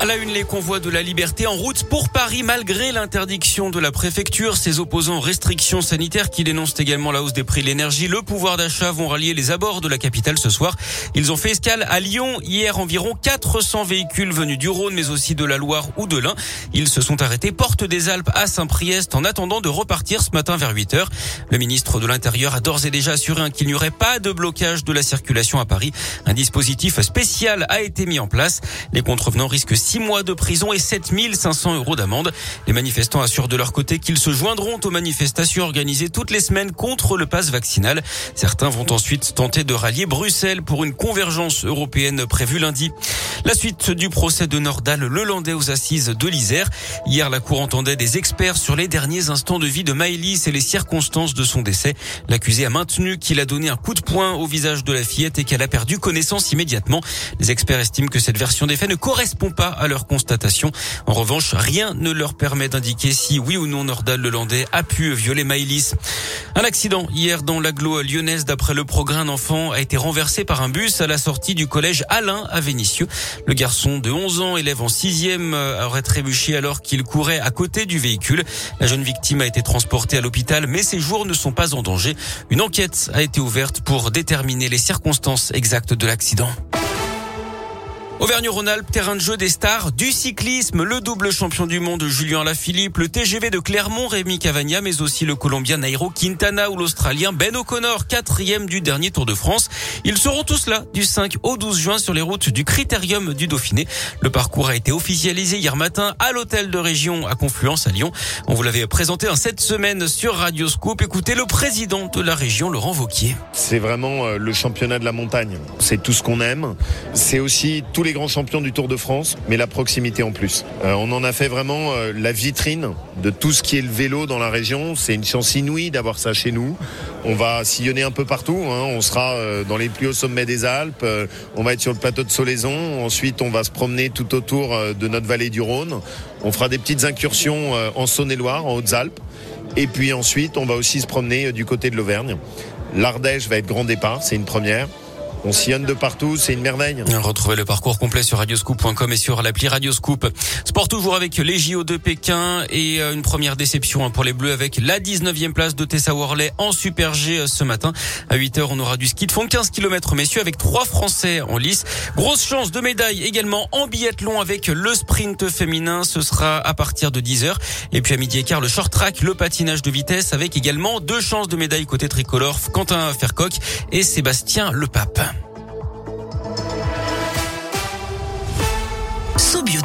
À la une, les convois de la liberté en route pour Paris malgré l'interdiction de la préfecture. Ses opposants aux restrictions sanitaires qui dénoncent également la hausse des prix de l'énergie, le pouvoir d'achat vont rallier les abords de la capitale ce soir. Ils ont fait escale à Lyon hier environ 400 véhicules venus du Rhône mais aussi de la Loire ou de l'Ain. Ils se sont arrêtés porte des Alpes à Saint-Priest en attendant de repartir ce matin vers 8 heures. Le ministre de l'Intérieur a d'ores et déjà assuré qu'il n'y aurait pas de blocage de la circulation à Paris. Un dispositif spécial a été mis en place. Les contrevenants risquent 6 mois de prison et 7500 euros d'amende. Les manifestants assurent de leur côté qu'ils se joindront aux manifestations organisées toutes les semaines contre le pass vaccinal. Certains vont ensuite tenter de rallier Bruxelles pour une convergence européenne prévue lundi. La suite du procès de Nordal, le Landais aux assises de l'Isère. Hier, la Cour entendait des experts sur les derniers instants de vie de Maëlys et les circonstances de son décès. L'accusé a maintenu qu'il a donné un coup de poing au visage de la fillette et qu'elle a perdu connaissance immédiatement. Les experts estiment que cette version des faits ne correspond pas à leur constatation. En revanche, rien ne leur permet d'indiquer si oui ou non Nordal Lelandais a pu violer Maëlys. Un accident hier dans l'agglo lyonnaise d'après le progrès. Un enfant a été renversé par un bus à la sortie du collège Alain à Vénissieux. Le garçon de 11 ans, élève en sixième, euh, aurait trébuché alors qu'il courait à côté du véhicule. La jeune victime a été transportée à l'hôpital, mais ses jours ne sont pas en danger. Une enquête a été ouverte pour déterminer les circonstances exactes de l'accident. Auvergne-Rhône-Alpes, terrain de jeu des stars du cyclisme, le double champion du monde Julien Lafilippe, le TGV de Clermont Rémi Cavagna, mais aussi le Colombien Nairo Quintana ou l'Australien Ben O'Connor, quatrième du dernier Tour de France. Ils seront tous là du 5 au 12 juin sur les routes du Critérium du Dauphiné. Le parcours a été officialisé hier matin à l'hôtel de région à Confluence à Lyon. On vous l'avait présenté en cette semaine sur Radio Scoop. Écoutez le président de la région, Laurent Vauquier. C'est vraiment euh, le championnat de la montagne. C'est tout ce qu'on aime. C'est aussi tout les grands champions du Tour de France, mais la proximité en plus. Euh, on en a fait vraiment euh, la vitrine de tout ce qui est le vélo dans la région. C'est une chance inouïe d'avoir ça chez nous. On va sillonner un peu partout. Hein. On sera euh, dans les plus hauts sommets des Alpes. On va être sur le plateau de Solaison. Ensuite, on va se promener tout autour de notre vallée du Rhône. On fera des petites incursions en Saône-et-Loire, en Hautes-Alpes. Et puis ensuite, on va aussi se promener du côté de l'Auvergne. L'Ardèche va être grand départ, c'est une première. On sillonne de partout, c'est une merveille. Retrouvez le parcours complet sur radioscoop.com et sur l'appli Radioscoop. Sport toujours avec les JO de Pékin et euh, une première déception hein, pour les Bleus avec la 19e place de Tessa Worley en Super G euh, ce matin. À 8h, on aura du ski de fond 15 km messieurs avec trois Français en lice. Grosse chance de médaille également en biathlon avec le sprint féminin. Ce sera à partir de 10h. Et puis à midi et quart, le short track, le patinage de vitesse avec également deux chances de médaille côté tricolore. Quentin Fercoq et Sébastien особью